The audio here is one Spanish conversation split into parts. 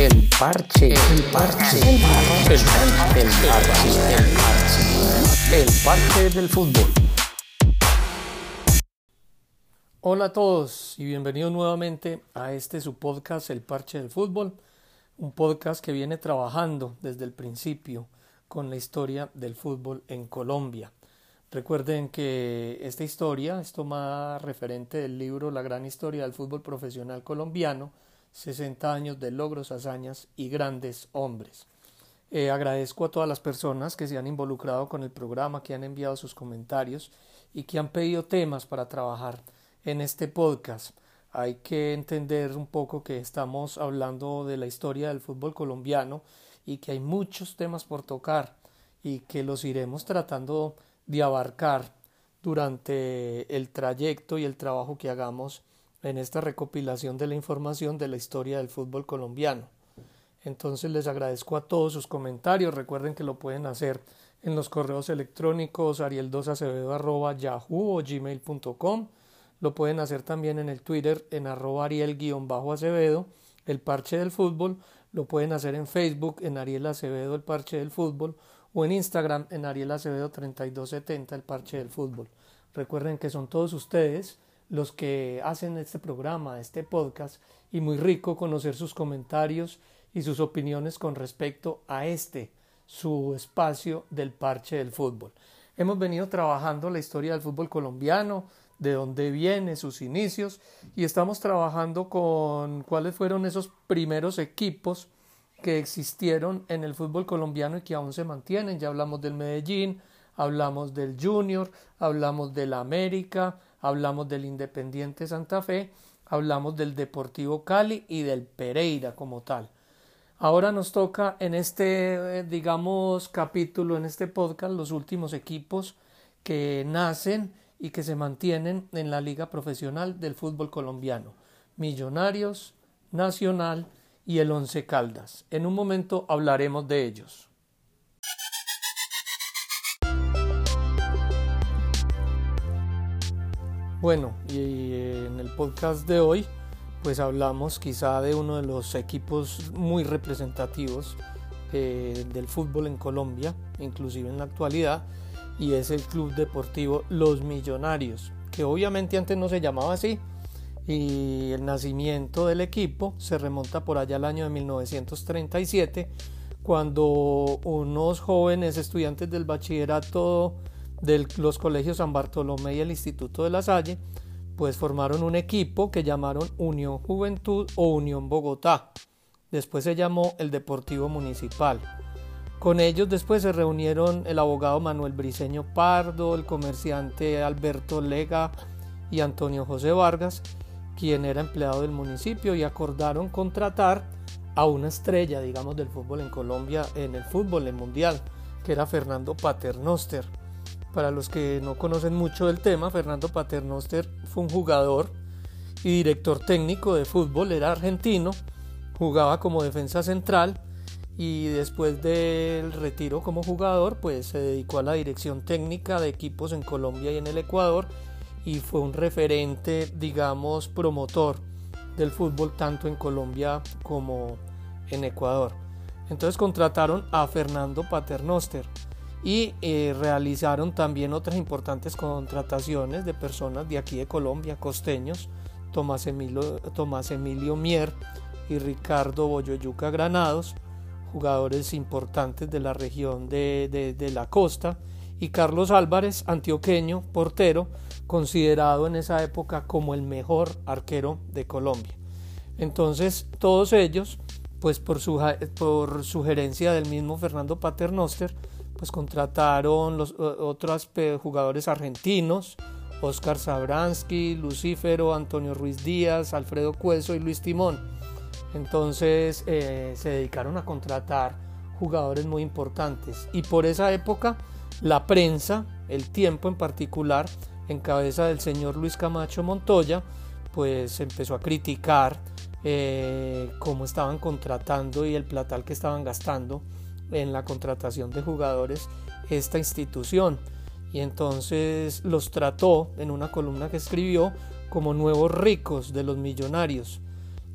El parche, el parche, el parche, el parche, el parche, el parche. Del fútbol. Hola a todos y bienvenidos nuevamente a este su podcast El parche del fútbol, un podcast que viene trabajando desde el principio con la historia del fútbol en Colombia. Recuerden que esta historia es tomada referente del libro La gran historia del fútbol profesional colombiano, 60 años de logros, hazañas y grandes hombres. Eh, agradezco a todas las personas que se han involucrado con el programa, que han enviado sus comentarios y que han pedido temas para trabajar en este podcast. Hay que entender un poco que estamos hablando de la historia del fútbol colombiano y que hay muchos temas por tocar y que los iremos tratando de abarcar durante el trayecto y el trabajo que hagamos en esta recopilación de la información de la historia del fútbol colombiano. Entonces les agradezco a todos sus comentarios. Recuerden que lo pueden hacer en los correos electrónicos ariel2acevedo o gmail.com. Lo pueden hacer también en el Twitter en arroba ariel-acevedo, el parche del fútbol. Lo pueden hacer en Facebook en Ariel Acevedo, el parche del fútbol. O en Instagram en Ariel Acevedo 3270, el parche del fútbol. Recuerden que son todos ustedes los que hacen este programa, este podcast, y muy rico conocer sus comentarios y sus opiniones con respecto a este, su espacio del parche del fútbol. Hemos venido trabajando la historia del fútbol colombiano, de dónde viene, sus inicios, y estamos trabajando con cuáles fueron esos primeros equipos que existieron en el fútbol colombiano y que aún se mantienen. Ya hablamos del Medellín, hablamos del Junior, hablamos del América, hablamos del Independiente Santa Fe, hablamos del Deportivo Cali y del Pereira como tal. Ahora nos toca en este, eh, digamos, capítulo, en este podcast, los últimos equipos que nacen y que se mantienen en la Liga Profesional del Fútbol Colombiano. Millonarios, Nacional y el Once Caldas. En un momento hablaremos de ellos. Bueno, y en el podcast de hoy pues hablamos quizá de uno de los equipos muy representativos eh, del fútbol en Colombia, inclusive en la actualidad, y es el Club Deportivo Los Millonarios, que obviamente antes no se llamaba así, y el nacimiento del equipo se remonta por allá al año de 1937, cuando unos jóvenes estudiantes del bachillerato de los colegios San Bartolomé y el Instituto de la Salle, pues formaron un equipo que llamaron Unión Juventud o Unión Bogotá. Después se llamó el Deportivo Municipal. Con ellos después se reunieron el abogado Manuel Briceño Pardo, el comerciante Alberto Lega y Antonio José Vargas, quien era empleado del municipio, y acordaron contratar a una estrella, digamos, del fútbol en Colombia, en el fútbol en mundial, que era Fernando Paternoster. Para los que no conocen mucho del tema, Fernando Paternoster fue un jugador y director técnico de fútbol, era argentino, jugaba como defensa central y después del retiro como jugador, pues se dedicó a la dirección técnica de equipos en Colombia y en el Ecuador y fue un referente, digamos, promotor del fútbol tanto en Colombia como en Ecuador. Entonces contrataron a Fernando Paternoster y eh, realizaron también otras importantes contrataciones de personas de aquí de Colombia, costeños, Tomás Emilio, Tomás Emilio Mier y Ricardo Boyoyuca Granados, jugadores importantes de la región de, de la costa, y Carlos Álvarez, antioqueño, portero, considerado en esa época como el mejor arquero de Colombia. Entonces, todos ellos, pues por, su, por sugerencia del mismo Fernando Paternoster, pues contrataron los otros jugadores argentinos, Oscar Sabransky, Lucífero, Antonio Ruiz Díaz, Alfredo Cueso y Luis Timón. Entonces eh, se dedicaron a contratar jugadores muy importantes y por esa época la prensa, el tiempo en particular, en cabeza del señor Luis Camacho Montoya, pues empezó a criticar eh, cómo estaban contratando y el platal que estaban gastando en la contratación de jugadores esta institución y entonces los trató en una columna que escribió como nuevos ricos de los millonarios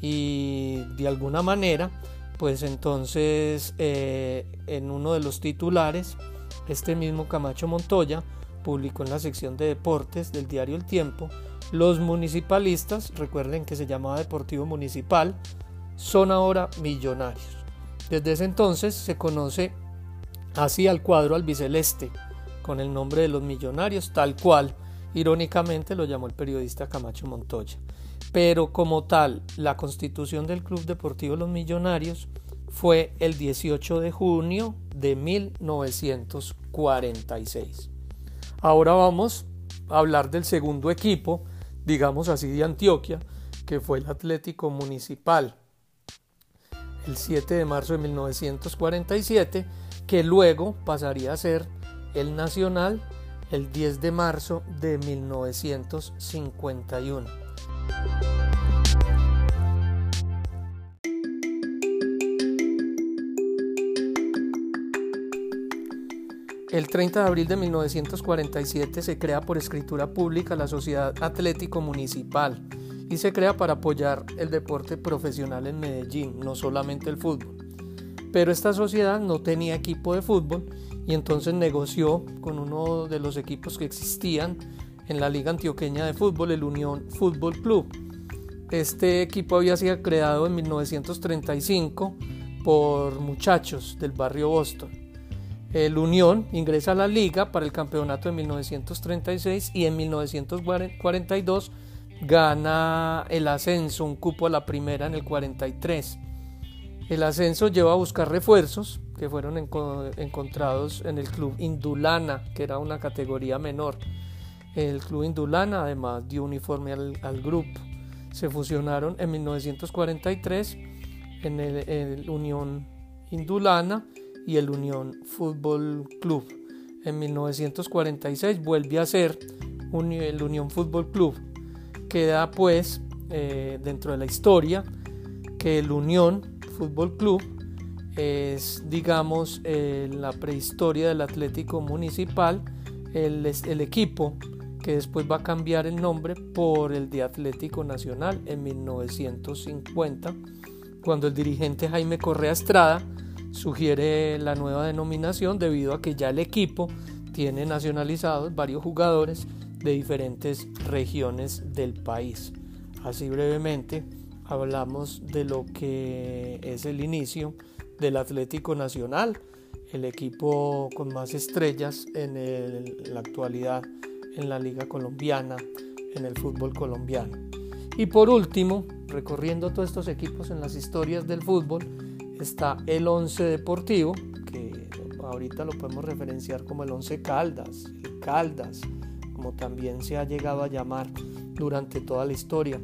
y de alguna manera pues entonces eh, en uno de los titulares, este mismo Camacho Montoya publicó en la sección de deportes del diario El Tiempo, los municipalistas, recuerden que se llamaba Deportivo Municipal, son ahora millonarios. Desde ese entonces se conoce así al cuadro albiceleste, con el nombre de los millonarios, tal cual, irónicamente lo llamó el periodista Camacho Montoya. Pero como tal, la constitución del Club Deportivo Los Millonarios fue el 18 de junio de 1946. Ahora vamos a hablar del segundo equipo, digamos así, de Antioquia, que fue el Atlético Municipal. El 7 de marzo de 1947, que luego pasaría a ser el Nacional el 10 de marzo de 1951. El 30 de abril de 1947 se crea por escritura pública la Sociedad Atlético Municipal y se crea para apoyar el deporte profesional en Medellín, no solamente el fútbol. Pero esta sociedad no tenía equipo de fútbol y entonces negoció con uno de los equipos que existían en la Liga Antioqueña de Fútbol, el Unión Fútbol Club. Este equipo había sido creado en 1935 por muchachos del barrio Boston. El Unión ingresa a la liga para el campeonato de 1936 y en 1942 gana el ascenso, un cupo a la primera en el 43. El ascenso lleva a buscar refuerzos que fueron encontrados en el club Indulana, que era una categoría menor. El club Indulana además dio uniforme al, grupo. Se fusionaron en 1943 en el Unión Indulana y el Unión Fútbol Club. En 1946 vuelve a ser el Unión Fútbol Club. Queda pues eh, dentro de la historia que el Unión Fútbol Club es digamos eh, la prehistoria del Atlético Municipal, el, el equipo que después va a cambiar el nombre por el de Atlético Nacional en 1950, cuando el dirigente Jaime Correa Estrada sugiere la nueva denominación debido a que ya el equipo tiene nacionalizados varios jugadores de diferentes regiones del país. Así brevemente hablamos de lo que es el inicio del Atlético Nacional, el equipo con más estrellas en, la actualidad en la Liga Colombiana, en el fútbol colombiano. Y por último, recorriendo todos estos equipos en las historias del fútbol, está el 11 Deportivo, que ahorita lo podemos referenciar como el 11 Caldas, el Caldas, como también se ha llegado a llamar durante toda la historia.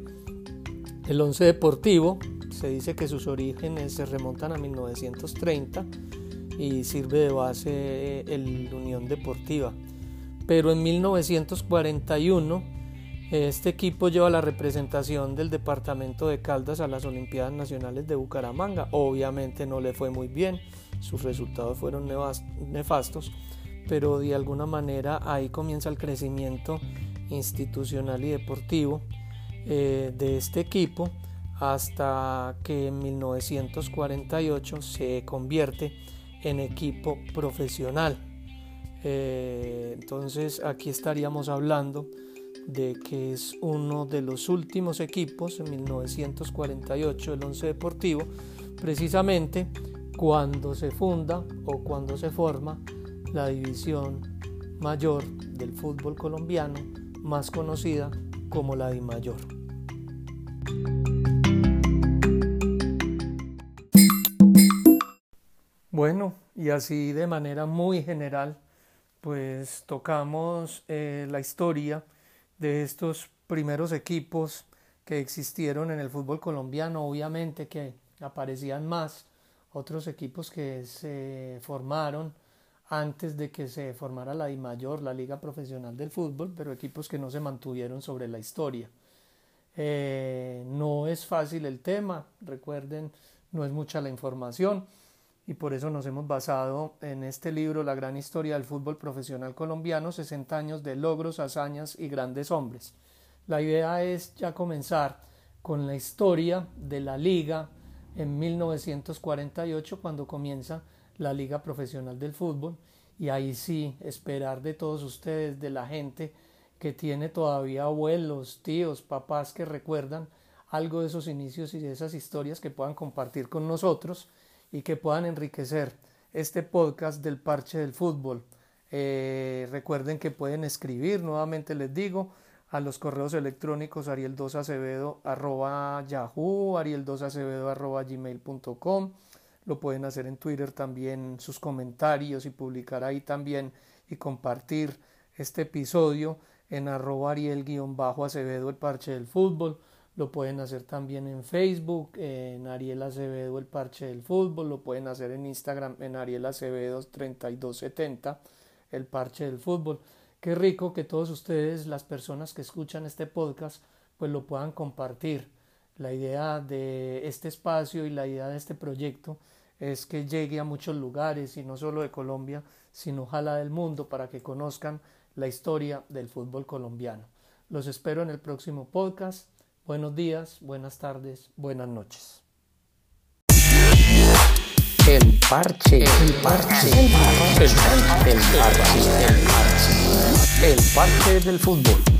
El 11 Deportivo se dice que sus orígenes se remontan a 1930 y sirve de base el Unión Deportiva. Pero en 1941 este equipo lleva la representación del departamento de Caldas a las Olimpiadas Nacionales de Bucaramanga. Obviamente no le fue muy bien, sus resultados fueron nefastos, pero de alguna manera ahí comienza el crecimiento institucional y deportivo eh, de este equipo hasta que en 1948 se convierte en equipo profesional. Eh, entonces aquí estaríamos hablando de que es uno de los últimos equipos en 1948 el Once Deportivo, precisamente cuando se funda o cuando se forma la división mayor del fútbol colombiano, más conocida como la Di Mayor. Bueno, y así de manera muy general, pues tocamos eh, la historia de estos primeros equipos que existieron en el fútbol colombiano, obviamente que aparecían más otros equipos que se formaron antes de que se formara la mayor la Liga Profesional del Fútbol, pero equipos que no se mantuvieron sobre la historia. Eh, no es fácil el tema, recuerden, no es mucha la información y por eso nos hemos basado en este libro La gran historia del fútbol profesional colombiano, 60 años de logros, hazañas y grandes hombres. La idea es ya comenzar con la historia de la liga en 1948 cuando comienza la Liga Profesional del Fútbol y ahí sí esperar de todos ustedes, de la gente que tiene todavía abuelos, tíos, papás que recuerdan algo de esos inicios y de esas historias que puedan compartir con nosotros y que puedan enriquecer este podcast del parche del fútbol. Eh, recuerden que pueden escribir, nuevamente les digo, a los correos electrónicos ariel2acevedo arroba yahoo, ariel2acevedo arroba gmail.com. Lo pueden hacer en Twitter también sus comentarios y publicar ahí también y compartir este episodio en arroba ariel-acevedo el parche del fútbol. Lo pueden hacer también en Facebook, en Ariel Acevedo el parche del fútbol. Lo pueden hacer en Instagram, en Ariel Acevedo 3270 el parche del fútbol. Qué rico que todos ustedes, las personas que escuchan este podcast, pues lo puedan compartir. La idea de este espacio y la idea de este proyecto es que llegue a muchos lugares y no solo de Colombia, sino ojalá del mundo para que conozcan la historia del fútbol colombiano. Los espero en el próximo podcast. Buenos días, buenas tardes, buenas noches. El parche, el parche, el parche, el parche, el parche, el parche del fútbol.